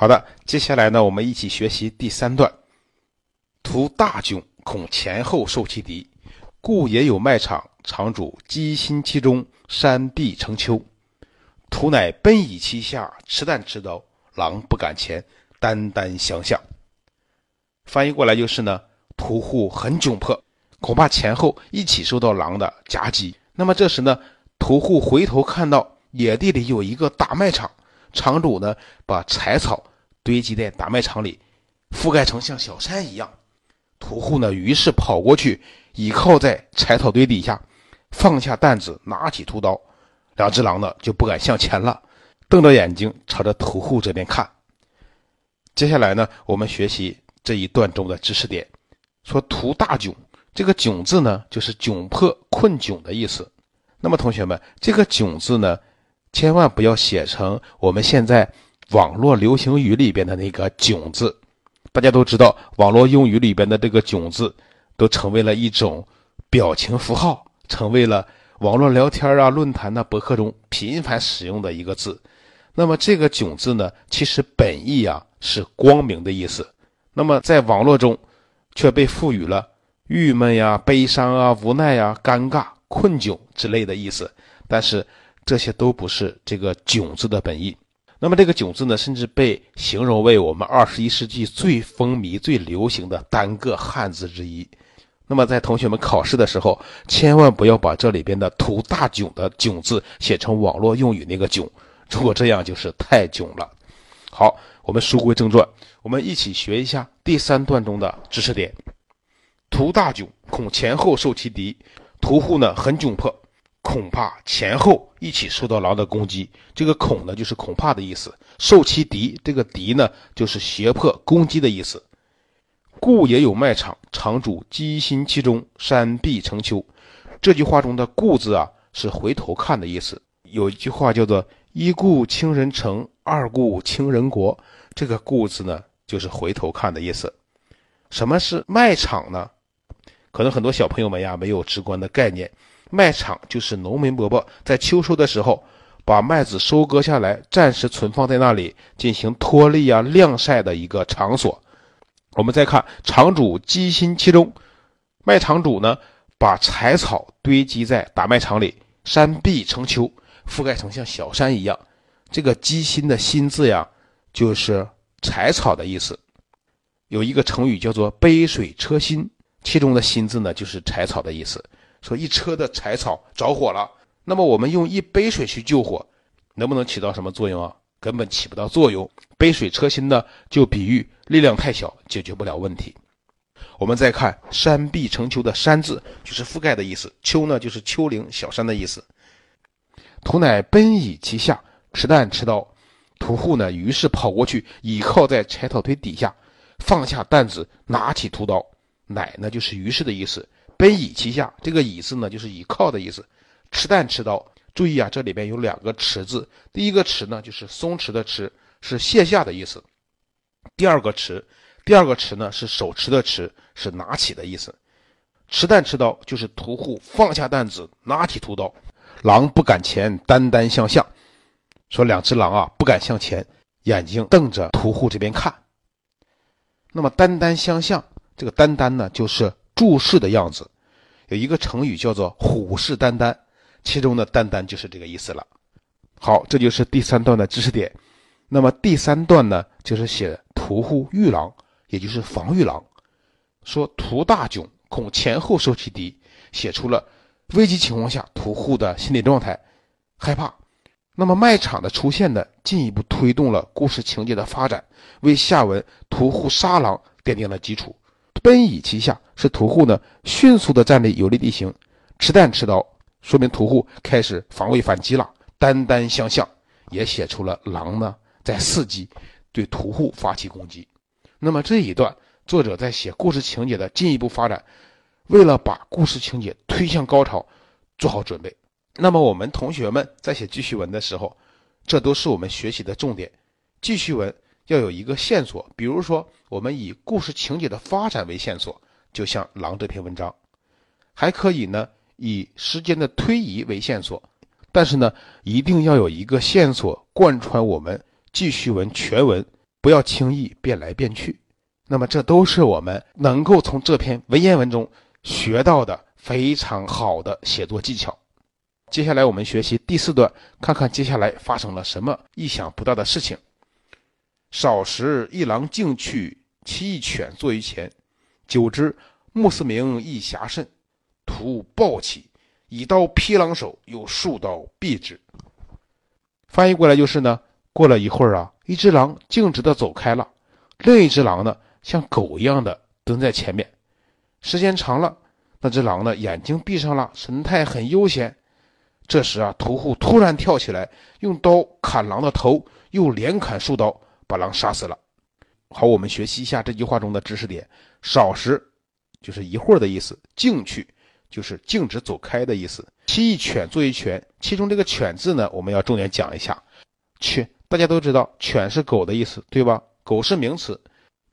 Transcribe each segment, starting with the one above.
好的，接下来呢，我们一起学习第三段。图大窘，恐前后受其敌，故也有卖场。场主积心其中，山壁成丘。图乃奔以其下，持弹持刀，狼不敢前，单单相向。翻译过来就是呢，屠户很窘迫，恐怕前后一起受到狼的夹击。那么这时呢，屠户回头看到野地里有一个大卖场，场主呢把柴草堆积在大卖场里，覆盖成像小山一样。屠户呢于是跑过去，倚靠在柴草堆底下。放下担子，拿起屠刀，两只狼呢就不敢向前了，瞪着眼睛朝着屠户这边看。接下来呢，我们学习这一段中的知识点，说“屠大窘”，这个“窘”字呢，就是窘迫、困窘的意思。那么，同学们，这个“窘”字呢，千万不要写成我们现在网络流行语里边的那个“囧”字。大家都知道，网络用语里边的这个“囧”字，都成为了一种表情符号。成为了网络聊天啊、论坛呐、博客中频繁使用的一个字。那么这个“囧”字呢，其实本意啊是光明的意思。那么在网络中，却被赋予了郁闷呀、悲伤啊、无奈呀、尴尬、困窘之类的意思。但是这些都不是这个“囧”字的本意。那么这个“窘”字呢，甚至被形容为我们二十一世纪最风靡、最流行的单个汉字之一。那么，在同学们考试的时候，千万不要把这里边的“图大囧”的“囧”字写成网络用语那个“囧”，如果这样就是太囧了。好，我们书归正传，我们一起学一下第三段中的知识点：“图大囧，恐前后受其敌。”屠户呢很窘迫，恐怕前后一起受到狼的攻击。这个“恐”呢就是恐怕的意思，“受其敌”这个“敌”呢就是胁迫攻击的意思。故也有卖场，场主积心其中，山壁成丘。这句话中的“故”字啊，是回头看的意思。有一句话叫做“一顾倾人城，二顾倾人国”，这个“顾”字呢，就是回头看的意思。什么是卖场呢？可能很多小朋友们呀没有直观的概念。卖场就是农民伯伯在秋收的时候，把麦子收割下来，暂时存放在那里进行脱粒啊、晾晒的一个场所。我们再看场主积心其中，卖场主呢把柴草堆积在打麦场里，山壁成丘，覆盖成像小山一样。这个积心的心字呀，就是柴草的意思。有一个成语叫做杯水车薪，其中的心字呢就是柴草的意思。说一车的柴草着火了，那么我们用一杯水去救火，能不能起到什么作用啊？根本起不到作用。杯水车薪呢，就比喻力量太小，解决不了问题。我们再看“山壁成丘”的“山”字，就是覆盖的意思；“丘”呢，就是丘陵、小山的意思。屠乃奔以其下，持担持刀。屠户呢，于是跑过去，倚靠在柴草堆底下，放下担子，拿起屠刀。乃呢，就是于是的意思。奔倚其下，这个“倚”字呢，就是倚靠的意思。持担持刀。注意啊，这里边有两个“持”字。第一个“持”呢，就是松弛的“持”，是卸下的意思；第二个“持”，第二个“持”呢，是手持的“持”，是拿起的意思。持担持刀，就是屠户放下担子，拿起屠刀。狼不敢前，单单相向。说两只狼啊，不敢向前，眼睛瞪着屠户这边看。那么“单单相向”，这个“单单”呢，就是注视的样子。有一个成语叫做“虎视眈眈”。其中的“眈眈”就是这个意思了。好，这就是第三段的知识点。那么第三段呢，就是写屠户遇狼，也就是防御狼。说屠大窘，恐前后受其敌，写出了危机情况下屠户的心理状态，害怕。那么卖场的出现呢，进一步推动了故事情节的发展，为下文屠户杀狼奠定了基础。奔以其下，是屠户呢迅速的站立有利地形，持弹持刀。说明屠户开始防卫反击了，单单相向，也写出了狼呢在伺机对屠户发起攻击。那么这一段作者在写故事情节的进一步发展，为了把故事情节推向高潮做好准备。那么我们同学们在写记叙文的时候，这都是我们学习的重点。记叙文要有一个线索，比如说我们以故事情节的发展为线索，就像狼这篇文章，还可以呢。以时间的推移为线索，但是呢，一定要有一个线索贯穿我们记叙文全文，不要轻易变来变去。那么，这都是我们能够从这篇文言文中学到的非常好的写作技巧。接下来，我们学习第四段，看看接下来发生了什么意想不到的事情。少时，一狼径去，其一犬坐于前。久之，穆思明亦暇甚，徒暴起，以刀劈狼首，又数刀毙之。翻译过来就是呢，过了一会儿啊，一只狼径直的走开了，另一只狼呢？像狗一样的蹲在前面，时间长了，那只狼呢眼睛闭上了，神态很悠闲。这时啊，屠户突然跳起来，用刀砍狼的头，又连砍数刀，把狼杀死了。好，我们学习一下这句话中的知识点：少时就是一会儿的意思，径去就是径直走开的意思。其一犬作一犬，其中这个犬字呢，我们要重点讲一下。犬大家都知道，犬是狗的意思，对吧？狗是名词。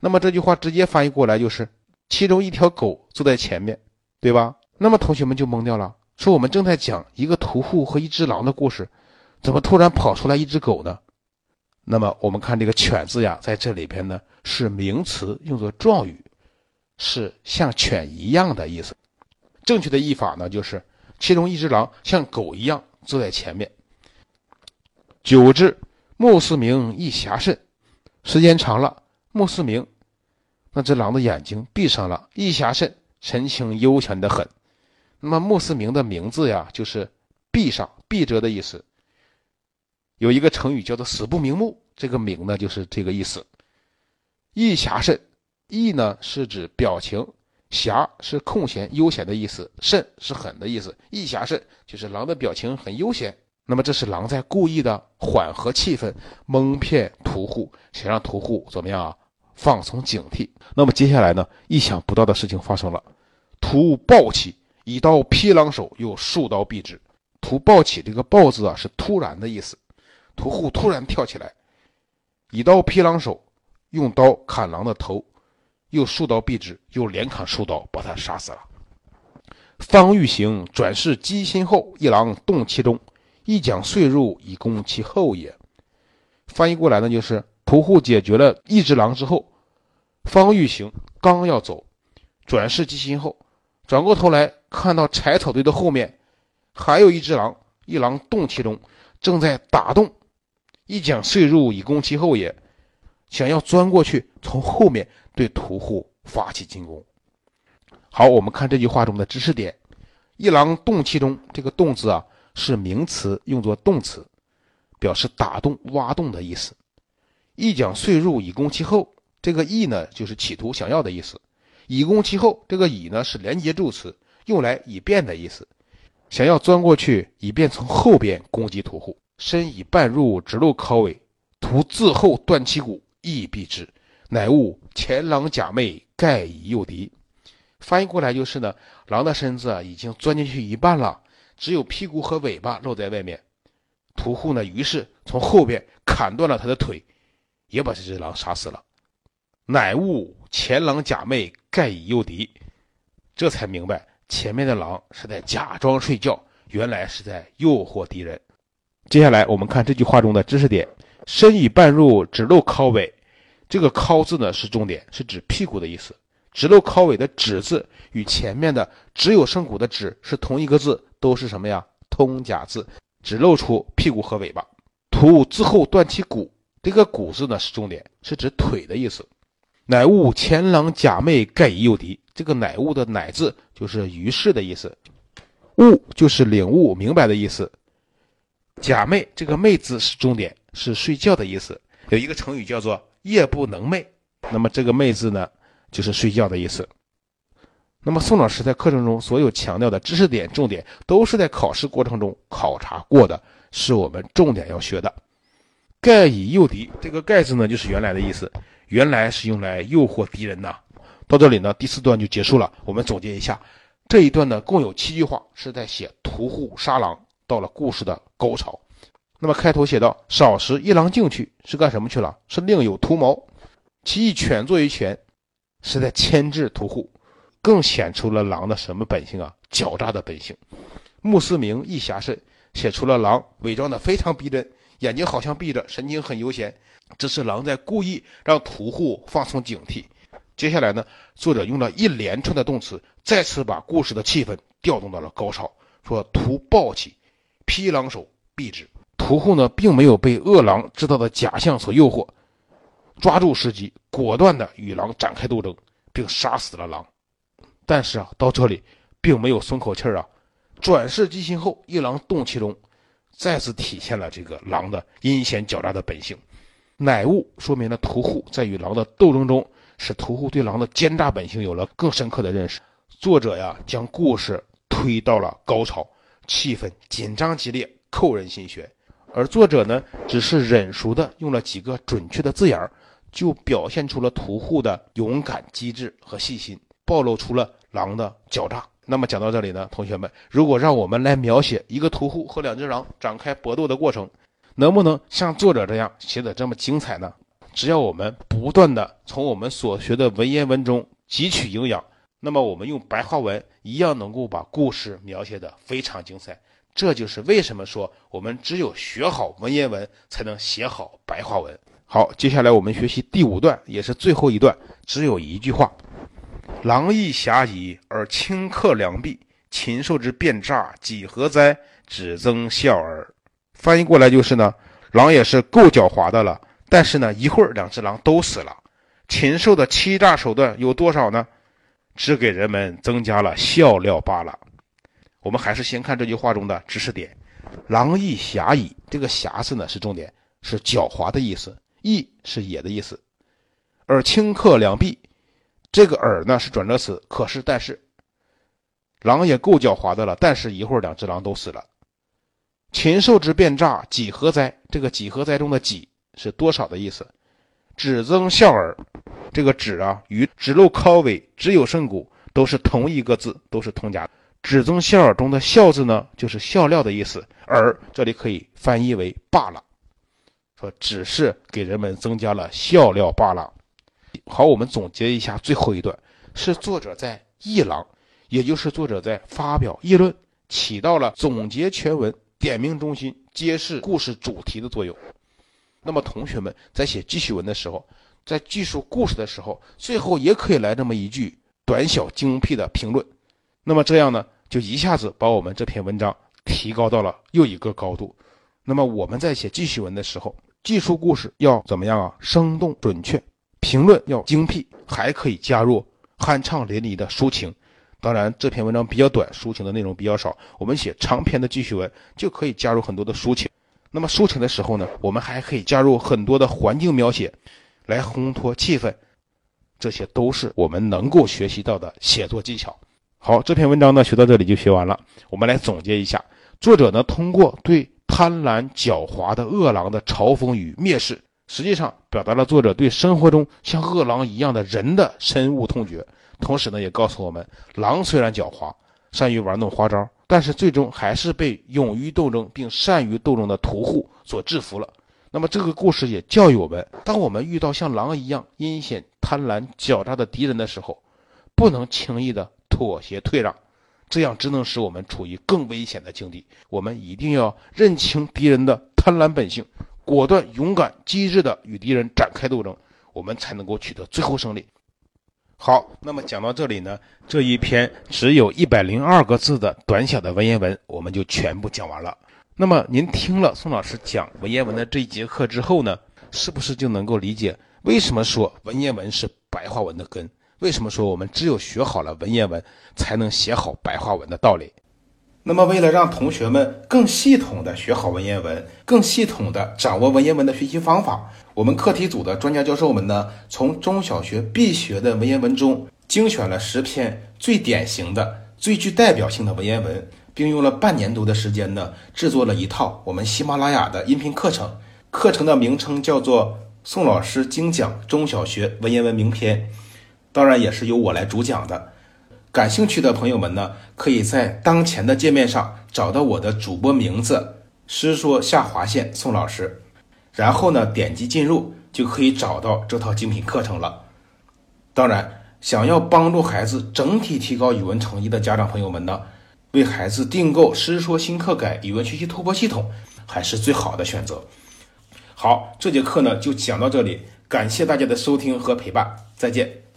那么这句话直接翻译过来就是，其中一条狗坐在前面，对吧？那么同学们就懵掉了，说我们正在讲一个屠户和一只狼的故事，怎么突然跑出来一只狗呢？那么我们看这个“犬”字呀，在这里边呢是名词，用作状语，是像犬一样的意思。正确的译法呢就是，其中一只狼像狗一样坐在前面。久之，穆斯明亦暇甚，时间长了。穆斯明，那只狼的眼睛闭上了，亦暇甚，神情悠闲的很。那么穆斯明的名字呀，就是闭上、闭着的意思。有一个成语叫做“死不瞑目”，这个“瞑”呢，就是这个意思。意暇甚，意呢是指表情，暇是空闲、悠闲的意思，甚是狠的意思。意暇甚就是狼的表情很悠闲。那么这是狼在故意的缓和气氛，蒙骗屠户，想让屠户怎么样啊？放松警惕。那么接下来呢？意想不到的事情发生了，屠暴起，以刀劈狼首，又数刀毙之。屠暴起，这个暴字啊是突然的意思。屠户突然跳起来，以刀劈狼首，用刀砍狼的头，又数刀毙之，又连砍数刀把他杀死了。方欲行，转世机心后，一狼动其中。一将遂入，以攻其后也。翻译过来呢，就是屠户解决了一只狼之后，方欲行，刚要走，转世机心后，转过头来看到柴草堆的后面还有一只狼，一狼洞其中，正在打洞。一桨遂入，以攻其后也，想要钻过去，从后面对屠户发起进攻。好，我们看这句话中的知识点：一狼洞其中，这个洞字啊。是名词，用作动词，表示打洞、挖洞的意思。一桨遂入，以攻其后。这个“意”呢，就是企图、想要的意思。以攻其后，这个“以”呢，是连接助词，用来以便的意思。想要钻过去，以便从后边攻击屠户。身以半入，直露尻尾，徒自后断其骨，亦毙之。乃悟前狼假寐，盖以诱敌。翻译过来就是呢，狼的身子已经钻进去一半了。只有屁股和尾巴露在外面，屠户呢，于是从后边砍断了他的腿，也把这只狼杀死了。乃悟前狼假寐，盖以诱敌，这才明白前面的狼是在假装睡觉，原来是在诱惑敌人。接下来我们看这句话中的知识点：身已半入，只露尻尾。这个“尻”字呢是重点，是指屁股的意思。只露尻尾的“指”字与前面的“只有剩骨”的“指”是同一个字。都是什么呀？通假字，只露出屁股和尾巴。徒自后断其骨，这个“骨”字呢是重点，是指腿的意思。乃悟前狼假寐，盖以诱敌。这个“乃悟”的“乃”字就是于是的意思，“悟”就是领悟、明白的意思。假寐这个“寐”字是重点，是睡觉的意思。有一个成语叫做夜不能寐，那么这个“寐”字呢，就是睡觉的意思。那么宋老师在课程中所有强调的知识点、重点，都是在考试过程中考察过的，是我们重点要学的。盖以诱敌，这个“盖”字呢，就是原来的意思，原来是用来诱惑敌人呐。到这里呢，第四段就结束了。我们总结一下，这一段呢，共有七句话，是在写屠户杀狼，到了故事的高潮。那么开头写到：“少时，一狼进去，是干什么去了？是另有图谋。其一犬作于犬，是在牵制屠户。”更显出了狼的什么本性啊？狡诈的本性。穆思明亦暇甚，写出了狼伪装的非常逼真，眼睛好像闭着，神情很悠闲。这是狼在故意让屠户放松警惕。接下来呢，作者用了一连串的动词，再次把故事的气氛调动到了高潮。说屠暴起，劈狼首，毙之。屠户呢，并没有被恶狼制造的假象所诱惑，抓住时机，果断的与狼展开斗争，并杀死了狼。但是啊，到这里并没有松口气儿啊。转世机心后，一狼动其中，再次体现了这个狼的阴险狡诈的本性。乃物说明了屠户在与狼的斗争中。使屠户对狼的奸诈本性有了更深刻的认识。作者呀，将故事推到了高潮，气氛紧张激烈，扣人心弦。而作者呢，只是忍熟的用了几个准确的字眼儿，就表现出了屠户的勇敢、机智和细心，暴露出了狼的狡诈。那么讲到这里呢，同学们，如果让我们来描写一个屠户和两只狼展开搏斗的过程，能不能像作者这样写的这么精彩呢？只要我们不断的从我们所学的文言文中汲取营养，那么我们用白话文一样能够把故事描写的非常精彩。这就是为什么说我们只有学好文言文，才能写好白话文。好，接下来我们学习第五段，也是最后一段，只有一句话：“狼亦侠矣，而顷刻两毙，禽兽之变诈，几何哉？只增笑耳。”翻译过来就是呢，狼也是够狡猾的了。但是呢，一会儿两只狼都死了，禽兽的欺诈手段有多少呢？只给人们增加了笑料罢了。我们还是先看这句话中的知识点：“狼亦侠矣”，这个“侠”字呢是重点，是狡猾的意思；“亦”是也的意思。而顷刻两毙，这个“而”呢是转折词，可是但是，狼也够狡猾的了，但是一会儿两只狼都死了。禽兽之变诈，几何哉？这个“几何哉”中的“几”。是多少的意思？只增笑耳，这个“只”啊，与“只露尻尾，只有肾骨”都是同一个字，都是通假。只增笑耳中的“笑”字呢，就是笑料的意思。耳这里可以翻译为罢了，说只是给人们增加了笑料罢了。好，我们总结一下最后一段，是作者在议郎，也就是作者在发表议论，起到了总结全文、点明中心、揭示故事主题的作用。那么，同学们在写记叙文的时候，在记述故事的时候，最后也可以来这么一句短小精辟的评论。那么这样呢，就一下子把我们这篇文章提高到了又一个高度。那么我们在写记叙文的时候，记述故事要怎么样啊？生动准确，评论要精辟，还可以加入酣畅淋漓的抒情。当然，这篇文章比较短，抒情的内容比较少。我们写长篇的记叙文，就可以加入很多的抒情。那么抒情的时候呢，我们还可以加入很多的环境描写，来烘托气氛，这些都是我们能够学习到的写作技巧。好，这篇文章呢学到这里就学完了。我们来总结一下，作者呢通过对贪婪狡猾的恶狼的嘲讽与蔑视，实际上表达了作者对生活中像恶狼一样的人的深恶痛绝，同时呢也告诉我们，狼虽然狡猾，善于玩弄花招。但是最终还是被勇于斗争并善于斗争的屠户所制服了。那么这个故事也教育我们：当我们遇到像狼一样阴险、贪婪、狡诈的敌人的时候，不能轻易的妥协退让，这样只能使我们处于更危险的境地。我们一定要认清敌人的贪婪本性，果断、勇敢、机智的与敌人展开斗争，我们才能够取得最后胜利。好，那么讲到这里呢，这一篇只有一百零二个字的短小的文言文，我们就全部讲完了。那么您听了宋老师讲文言文的这一节课之后呢，是不是就能够理解为什么说文言文是白话文的根？为什么说我们只有学好了文言文，才能写好白话文的道理？那么，为了让同学们更系统的学好文言文，更系统的掌握文言文的学习方法，我们课题组的专家教授们呢，从中小学必学的文言文中精选了十篇最典型的、最具代表性的文言文，并用了半年多的时间呢，制作了一套我们喜马拉雅的音频课程。课程的名称叫做《宋老师精讲中小学文言文名篇》，当然也是由我来主讲的。感兴趣的朋友们呢，可以在当前的界面上找到我的主播名字“师说下划线宋老师”，然后呢点击进入，就可以找到这套精品课程了。当然，想要帮助孩子整体提高语文成绩的家长朋友们呢，为孩子订购《师说新课改语文学习突破系统》还是最好的选择。好，这节课呢就讲到这里，感谢大家的收听和陪伴，再见。